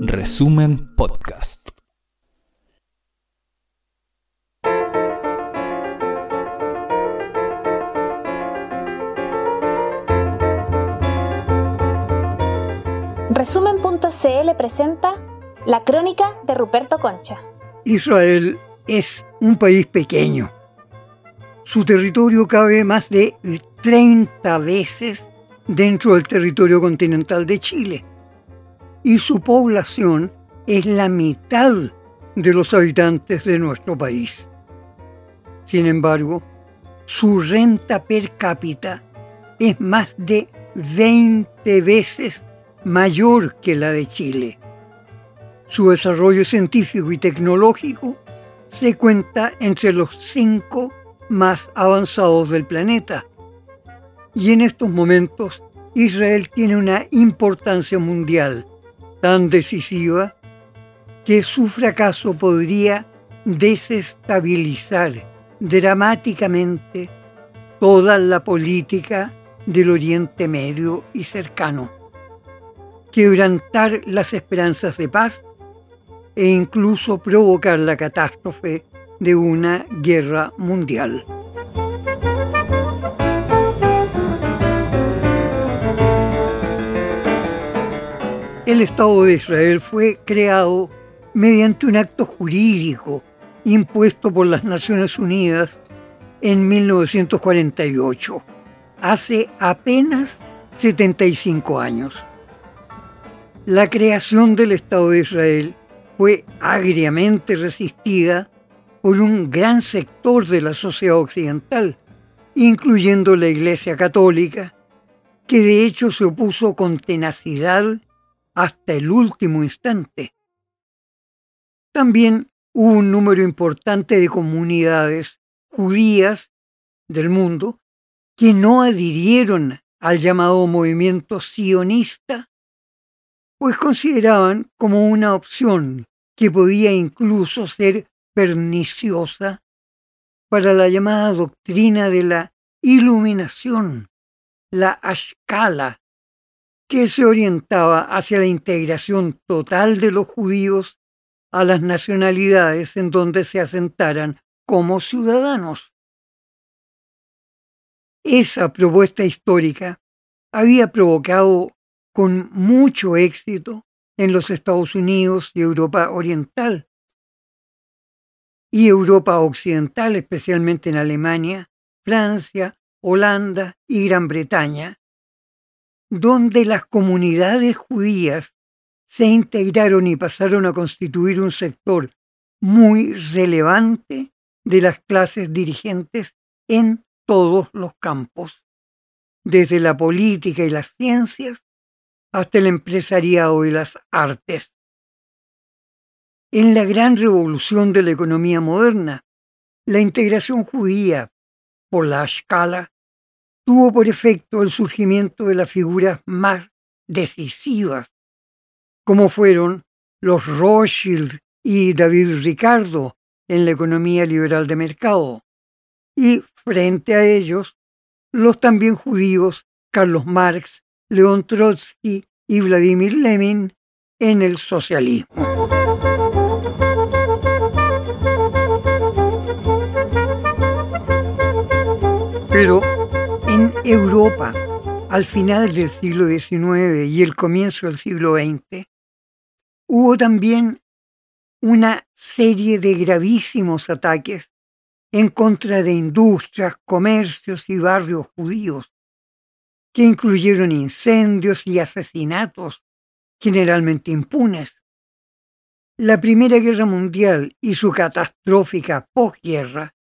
Resumen Podcast. Resumen.cl presenta la crónica de Ruperto Concha. Israel es un país pequeño. Su territorio cabe más de 30 veces dentro del territorio continental de Chile. Y su población es la mitad de los habitantes de nuestro país. Sin embargo, su renta per cápita es más de 20 veces mayor que la de Chile. Su desarrollo científico y tecnológico se cuenta entre los cinco más avanzados del planeta. Y en estos momentos Israel tiene una importancia mundial tan decisiva que su fracaso podría desestabilizar dramáticamente toda la política del Oriente Medio y cercano, quebrantar las esperanzas de paz e incluso provocar la catástrofe de una guerra mundial. El Estado de Israel fue creado mediante un acto jurídico impuesto por las Naciones Unidas en 1948, hace apenas 75 años. La creación del Estado de Israel fue agriamente resistida por un gran sector de la sociedad occidental, incluyendo la Iglesia Católica, que de hecho se opuso con tenacidad hasta el último instante. También hubo un número importante de comunidades judías del mundo que no adhirieron al llamado movimiento sionista pues consideraban como una opción que podía incluso ser perniciosa para la llamada doctrina de la iluminación, la ashkala, que se orientaba hacia la integración total de los judíos a las nacionalidades en donde se asentaran como ciudadanos. Esa propuesta histórica había provocado con mucho éxito en los Estados Unidos y Europa Oriental y Europa Occidental, especialmente en Alemania, Francia, Holanda y Gran Bretaña, donde las comunidades judías se integraron y pasaron a constituir un sector muy relevante de las clases dirigentes en todos los campos, desde la política y las ciencias hasta el empresariado y las artes. En la gran revolución de la economía moderna, la integración judía por la escala tuvo por efecto el surgimiento de las figuras más decisivas, como fueron los Rothschild y David Ricardo en la economía liberal de mercado, y frente a ellos, los también judíos Carlos Marx León Trotsky y Vladimir Lenin en el socialismo. Pero en Europa, al final del siglo XIX y el comienzo del siglo XX, hubo también una serie de gravísimos ataques en contra de industrias, comercios y barrios judíos que incluyeron incendios y asesinatos generalmente impunes. La Primera Guerra Mundial y su catastrófica posguerra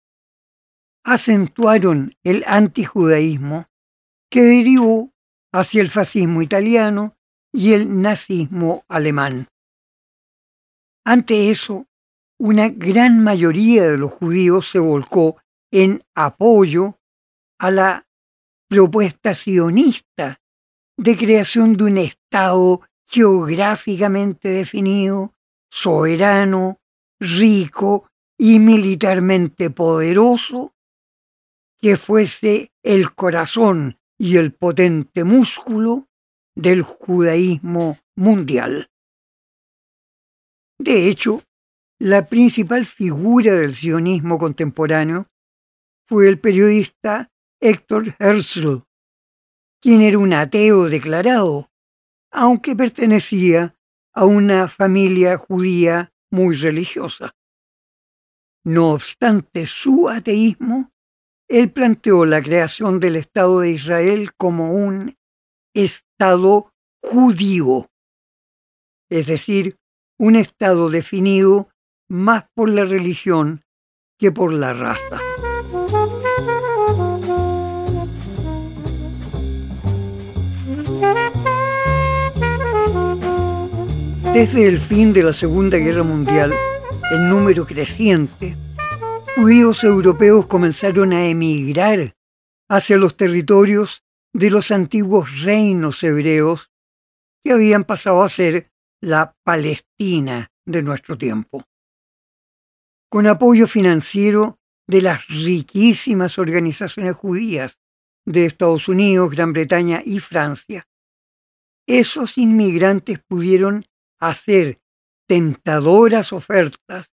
acentuaron el antijudaísmo que derivó hacia el fascismo italiano y el nazismo alemán. Ante eso, una gran mayoría de los judíos se volcó en apoyo a la propuesta sionista de creación de un Estado geográficamente definido, soberano, rico y militarmente poderoso, que fuese el corazón y el potente músculo del judaísmo mundial. De hecho, la principal figura del sionismo contemporáneo fue el periodista Héctor Herzl, quien era un ateo declarado, aunque pertenecía a una familia judía muy religiosa. No obstante su ateísmo, él planteó la creación del Estado de Israel como un Estado judío, es decir, un Estado definido más por la religión que por la raza. Desde el fin de la Segunda Guerra Mundial, en número creciente, judíos europeos comenzaron a emigrar hacia los territorios de los antiguos reinos hebreos que habían pasado a ser la Palestina de nuestro tiempo. Con apoyo financiero de las riquísimas organizaciones judías de Estados Unidos, Gran Bretaña y Francia, esos inmigrantes pudieron hacer tentadoras ofertas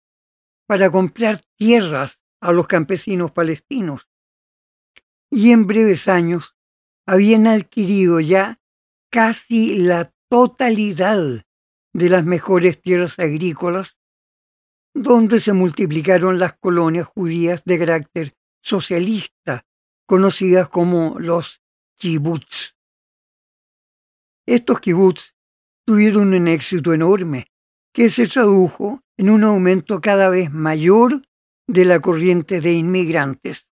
para comprar tierras a los campesinos palestinos. Y en breves años habían adquirido ya casi la totalidad de las mejores tierras agrícolas, donde se multiplicaron las colonias judías de carácter socialista, conocidas como los kibbutz. Estos kibbutz tuvieron un éxito enorme, que se tradujo en un aumento cada vez mayor de la corriente de inmigrantes.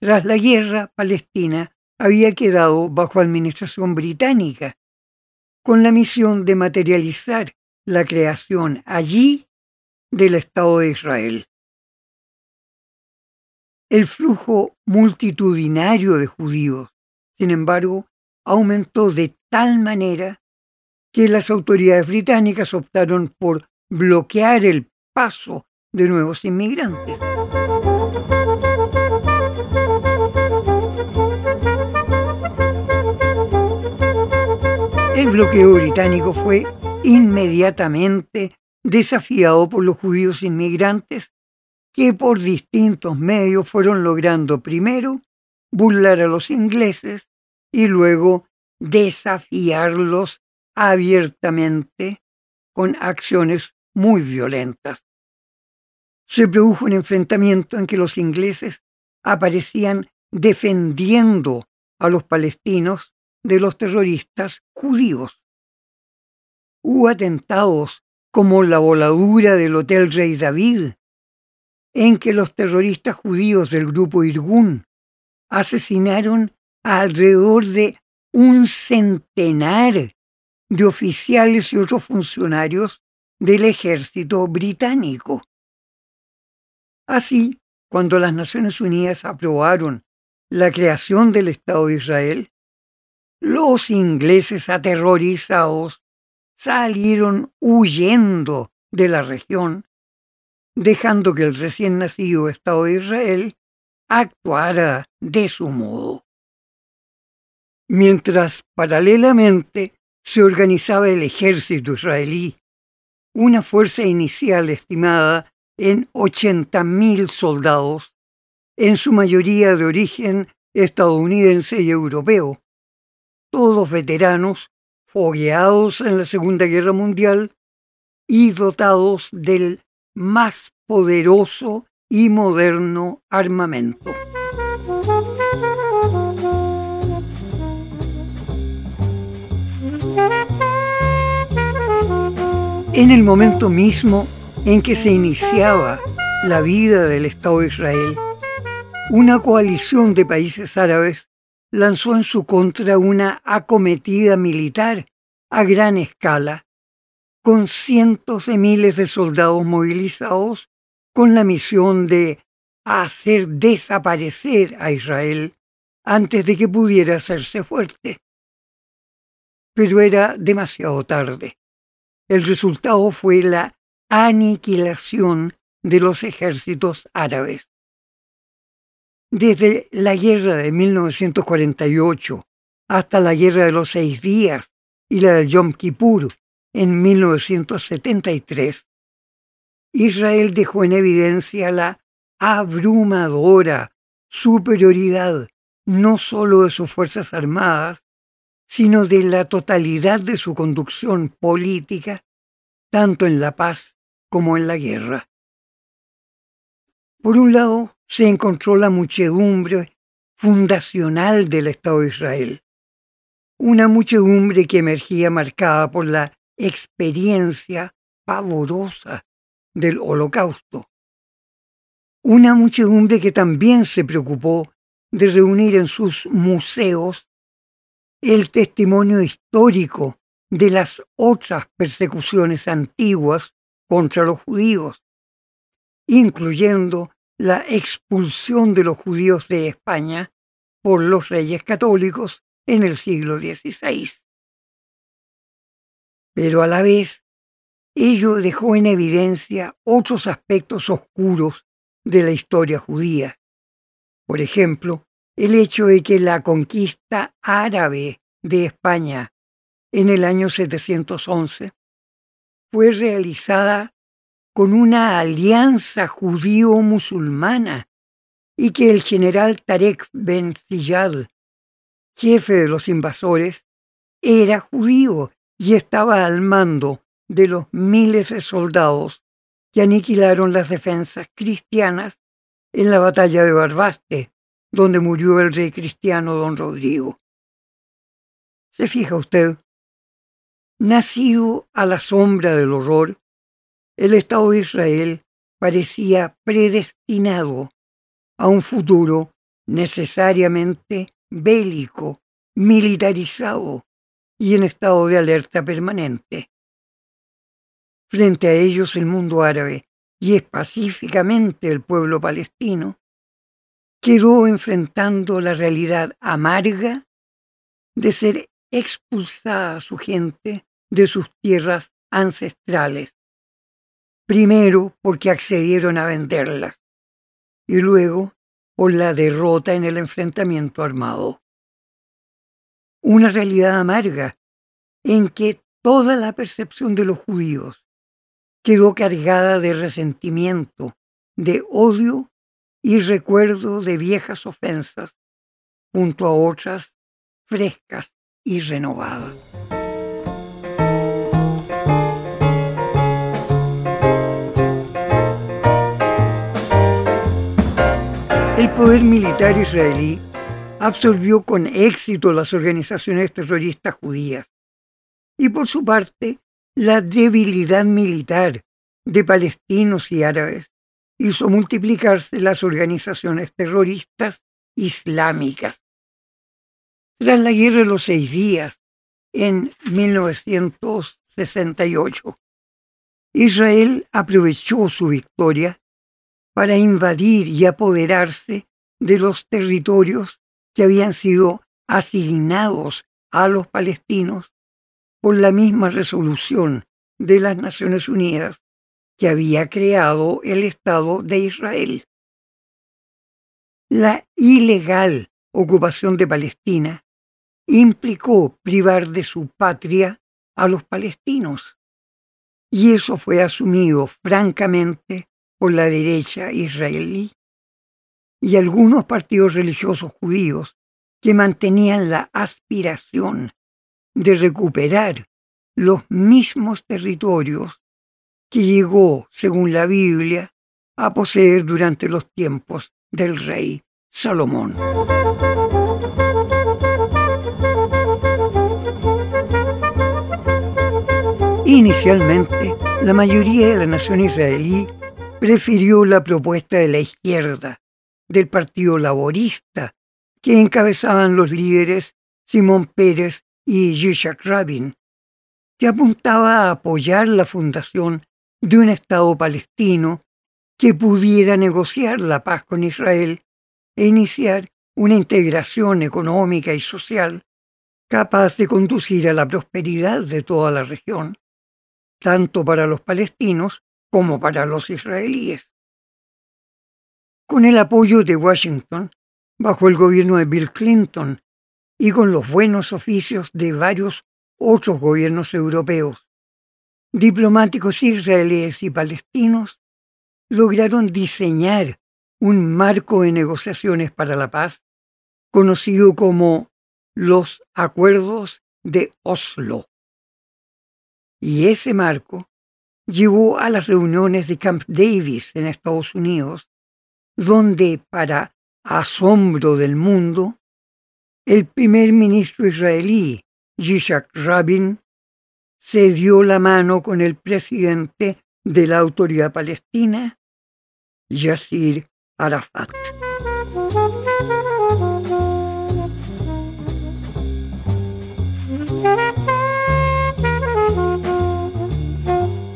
Tras la guerra, Palestina había quedado bajo administración británica, con la misión de materializar la creación allí del Estado de Israel. El flujo multitudinario de judíos, sin embargo, aumentó de tal manera que las autoridades británicas optaron por bloquear el paso de nuevos inmigrantes. El bloqueo británico fue inmediatamente desafiado por los judíos inmigrantes que por distintos medios fueron logrando primero burlar a los ingleses y luego desafiarlos abiertamente con acciones muy violentas. Se produjo un enfrentamiento en que los ingleses aparecían defendiendo a los palestinos de los terroristas judíos. Hubo atentados como la voladura del Hotel Rey David, en que los terroristas judíos del grupo Irgun asesinaron alrededor de un centenar de oficiales y otros funcionarios del ejército británico. Así, cuando las Naciones Unidas aprobaron la creación del Estado de Israel, los ingleses aterrorizados salieron huyendo de la región, dejando que el recién nacido Estado de Israel actuara de su modo. Mientras paralelamente se organizaba el ejército israelí, una fuerza inicial estimada en 80.000 soldados, en su mayoría de origen estadounidense y europeo, todos veteranos fogueados en la Segunda Guerra Mundial y dotados del más poderoso y moderno armamento. En el momento mismo en que se iniciaba la vida del Estado de Israel, una coalición de países árabes lanzó en su contra una acometida militar a gran escala, con cientos de miles de soldados movilizados con la misión de hacer desaparecer a Israel antes de que pudiera hacerse fuerte. Pero era demasiado tarde. El resultado fue la aniquilación de los ejércitos árabes. Desde la guerra de 1948 hasta la guerra de los seis días y la del Yom Kippur en 1973, Israel dejó en evidencia la abrumadora superioridad no solo de sus Fuerzas Armadas, sino de la totalidad de su conducción política, tanto en la paz como en la guerra. Por un lado, se encontró la muchedumbre fundacional del Estado de Israel, una muchedumbre que emergía marcada por la experiencia pavorosa del holocausto, una muchedumbre que también se preocupó de reunir en sus museos el testimonio histórico de las otras persecuciones antiguas contra los judíos, incluyendo la expulsión de los judíos de España por los reyes católicos en el siglo XVI. Pero a la vez, ello dejó en evidencia otros aspectos oscuros de la historia judía. Por ejemplo, el hecho de que la conquista árabe de España en el año 711 fue realizada con una alianza judío-musulmana y que el general Tarek Ben Ziyad, jefe de los invasores, era judío y estaba al mando de los miles de soldados que aniquilaron las defensas cristianas en la batalla de Barbaste donde murió el rey cristiano don Rodrigo. ¿Se fija usted? Nacido a la sombra del horror, el Estado de Israel parecía predestinado a un futuro necesariamente bélico, militarizado y en estado de alerta permanente. Frente a ellos el mundo árabe y específicamente el pueblo palestino quedó enfrentando la realidad amarga de ser expulsada a su gente de sus tierras ancestrales, primero porque accedieron a venderlas y luego por la derrota en el enfrentamiento armado. Una realidad amarga en que toda la percepción de los judíos quedó cargada de resentimiento, de odio y recuerdo de viejas ofensas junto a otras frescas y renovadas. El poder militar israelí absorbió con éxito las organizaciones terroristas judías y por su parte la debilidad militar de palestinos y árabes hizo multiplicarse las organizaciones terroristas islámicas. Tras la Guerra de los Seis Días, en 1968, Israel aprovechó su victoria para invadir y apoderarse de los territorios que habían sido asignados a los palestinos por la misma resolución de las Naciones Unidas que había creado el Estado de Israel. La ilegal ocupación de Palestina implicó privar de su patria a los palestinos, y eso fue asumido francamente por la derecha israelí y algunos partidos religiosos judíos que mantenían la aspiración de recuperar los mismos territorios que llegó, según la Biblia, a poseer durante los tiempos del rey Salomón. Inicialmente, la mayoría de la nación israelí prefirió la propuesta de la izquierda, del Partido Laborista, que encabezaban los líderes Simón Pérez y Yitzhak Rabin, que apuntaba a apoyar la fundación de un Estado palestino que pudiera negociar la paz con Israel e iniciar una integración económica y social capaz de conducir a la prosperidad de toda la región, tanto para los palestinos como para los israelíes. Con el apoyo de Washington, bajo el gobierno de Bill Clinton y con los buenos oficios de varios otros gobiernos europeos, diplomáticos israelíes y palestinos lograron diseñar un marco de negociaciones para la paz conocido como los Acuerdos de Oslo. Y ese marco llevó a las reuniones de Camp Davis en Estados Unidos, donde, para asombro del mundo, el primer ministro israelí, Yitzhak Rabin, se dio la mano con el presidente de la autoridad palestina, Yasir Arafat.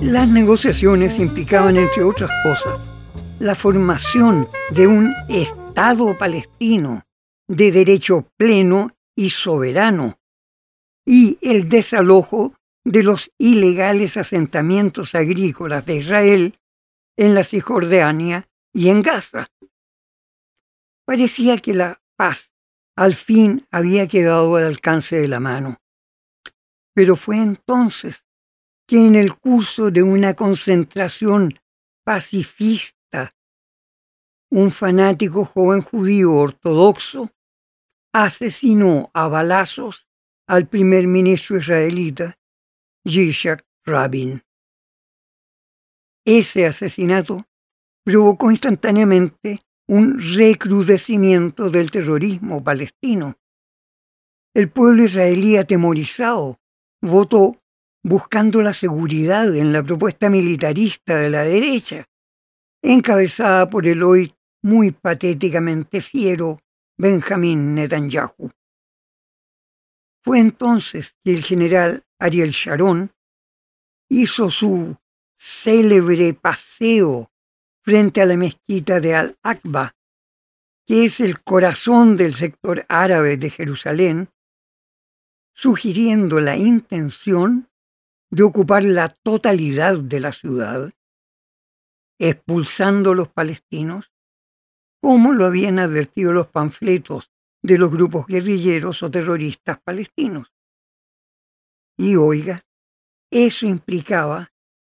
Las negociaciones implicaban, entre otras cosas, la formación de un Estado palestino de derecho pleno y soberano y el desalojo de los ilegales asentamientos agrícolas de Israel en la Cisjordania y en Gaza. Parecía que la paz al fin había quedado al alcance de la mano. Pero fue entonces que en el curso de una concentración pacifista, un fanático joven judío ortodoxo asesinó a balazos al primer ministro israelita, Yitzhak Rabin. Ese asesinato provocó instantáneamente un recrudecimiento del terrorismo palestino. El pueblo israelí atemorizado votó buscando la seguridad en la propuesta militarista de la derecha, encabezada por el hoy muy patéticamente fiero Benjamín Netanyahu. Fue entonces que el general Ariel Sharon hizo su célebre paseo frente a la mezquita de Al-Aqba, que es el corazón del sector árabe de Jerusalén, sugiriendo la intención de ocupar la totalidad de la ciudad, expulsando a los palestinos, como lo habían advertido los panfletos de los grupos guerrilleros o terroristas palestinos. Y oiga, eso implicaba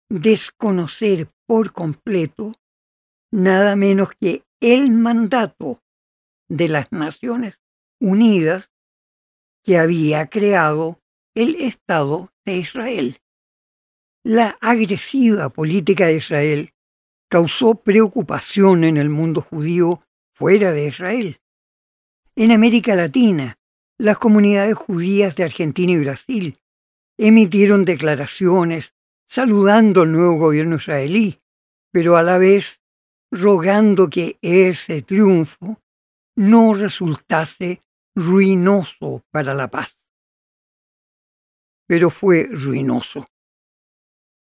desconocer por completo nada menos que el mandato de las Naciones Unidas que había creado el Estado de Israel. La agresiva política de Israel causó preocupación en el mundo judío fuera de Israel. En América Latina, las comunidades judías de Argentina y Brasil emitieron declaraciones saludando al nuevo gobierno israelí, pero a la vez rogando que ese triunfo no resultase ruinoso para la paz. Pero fue ruinoso.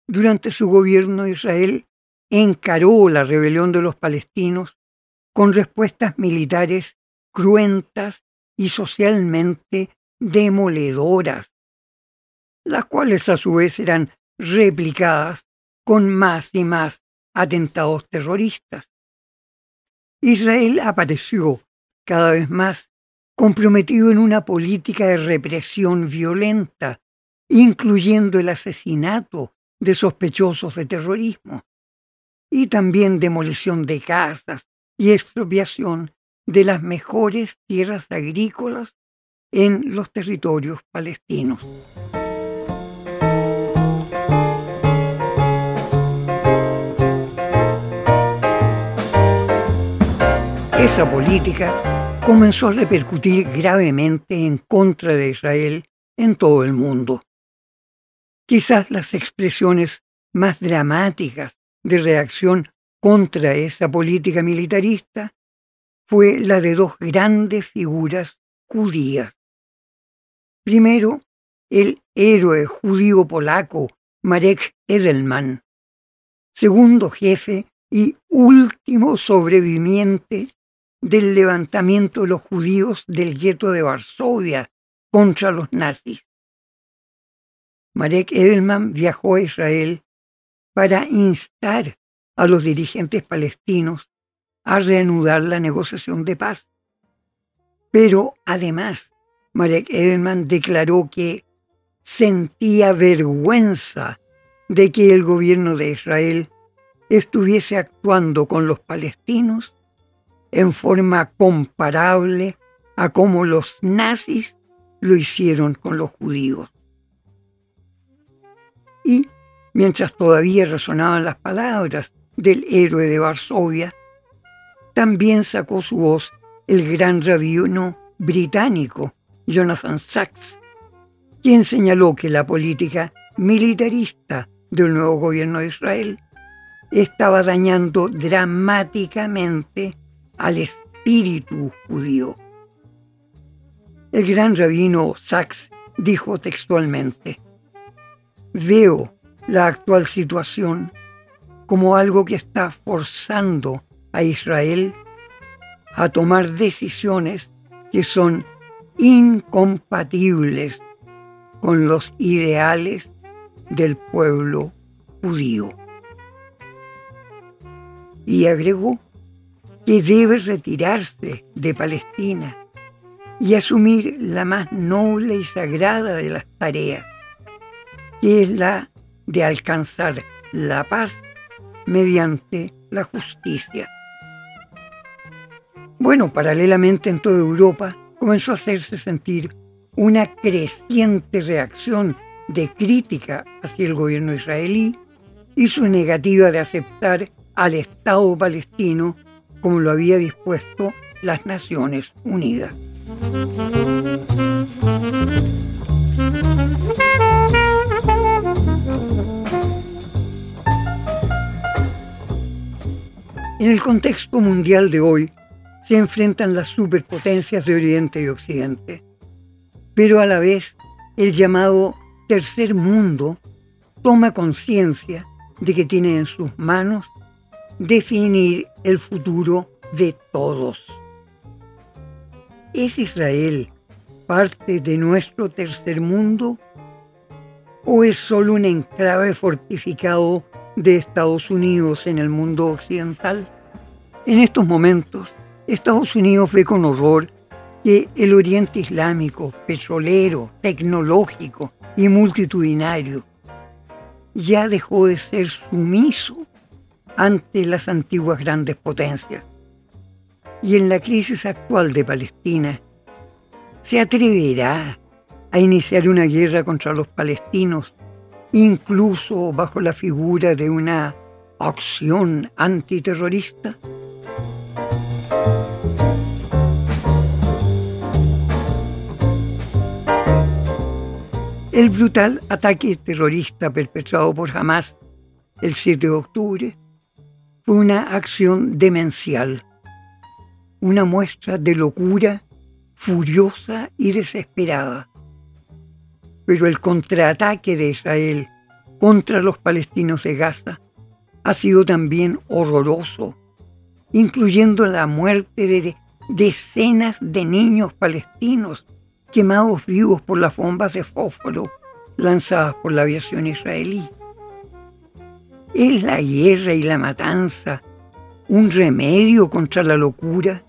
Durante su gobierno Israel encaró la rebelión de los palestinos con respuestas militares cruentas y socialmente demoledoras, las cuales a su vez eran replicadas con más y más atentados terroristas. Israel apareció cada vez más comprometido en una política de represión violenta, incluyendo el asesinato de sospechosos de terrorismo y también demolición de casas y expropiación de las mejores tierras agrícolas en los territorios palestinos. Esa política comenzó a repercutir gravemente en contra de Israel en todo el mundo. Quizás las expresiones más dramáticas de reacción contra esa política militarista fue la de dos grandes figuras judías. Primero, el héroe judío polaco Marek Edelman, segundo jefe y último sobreviviente del levantamiento de los judíos del gueto de Varsovia contra los nazis. Marek Edelman viajó a Israel para instar a los dirigentes palestinos a reanudar la negociación de paz. Pero además, Marek Edelman declaró que sentía vergüenza de que el gobierno de Israel estuviese actuando con los palestinos en forma comparable a como los nazis lo hicieron con los judíos. Y mientras todavía resonaban las palabras del héroe de Varsovia, también sacó su voz el gran rabino británico Jonathan Sachs, quien señaló que la política militarista del nuevo gobierno de Israel estaba dañando dramáticamente al espíritu judío. El gran rabino Sachs dijo textualmente, veo la actual situación como algo que está forzando a Israel a tomar decisiones que son incompatibles con los ideales del pueblo judío. Y agregó que debe retirarse de Palestina y asumir la más noble y sagrada de las tareas, que es la de alcanzar la paz mediante la justicia. Bueno, paralelamente en toda Europa comenzó a hacerse sentir una creciente reacción de crítica hacia el gobierno israelí y su negativa de aceptar al Estado palestino como lo había dispuesto las Naciones Unidas. En el contexto mundial de hoy se enfrentan las superpotencias de Oriente y Occidente, pero a la vez el llamado tercer mundo toma conciencia de que tiene en sus manos definir el futuro de todos. ¿Es Israel parte de nuestro tercer mundo o es solo un enclave fortificado de Estados Unidos en el mundo occidental? En estos momentos, Estados Unidos ve con horror que el Oriente Islámico, petrolero, tecnológico y multitudinario, ya dejó de ser sumiso ante las antiguas grandes potencias. Y en la crisis actual de Palestina, ¿se atreverá a iniciar una guerra contra los palestinos, incluso bajo la figura de una acción antiterrorista? El brutal ataque terrorista perpetrado por Hamas el 7 de octubre una acción demencial, una muestra de locura furiosa y desesperada. Pero el contraataque de Israel contra los palestinos de Gaza ha sido también horroroso, incluyendo la muerte de decenas de niños palestinos quemados vivos por las bombas de fósforo lanzadas por la aviación israelí. ¿Es la guerra y la matanza un remedio contra la locura,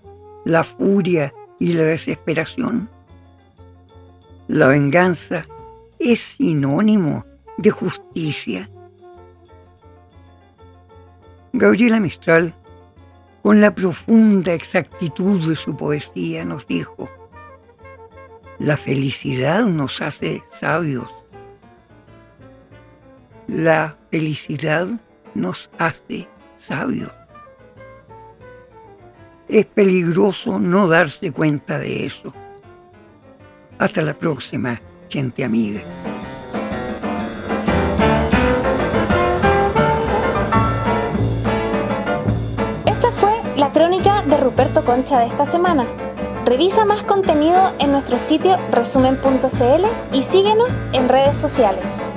la furia y la desesperación? La venganza es sinónimo de justicia. Gabriela Mistral, con la profunda exactitud de su poesía, nos dijo, la felicidad nos hace sabios. La felicidad nos hace sabios. Es peligroso no darse cuenta de eso. Hasta la próxima, gente amiga. Esta fue la crónica de Ruperto Concha de esta semana. Revisa más contenido en nuestro sitio resumen.cl y síguenos en redes sociales.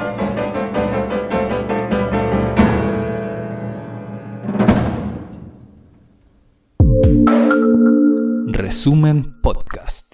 Resumen Podcast.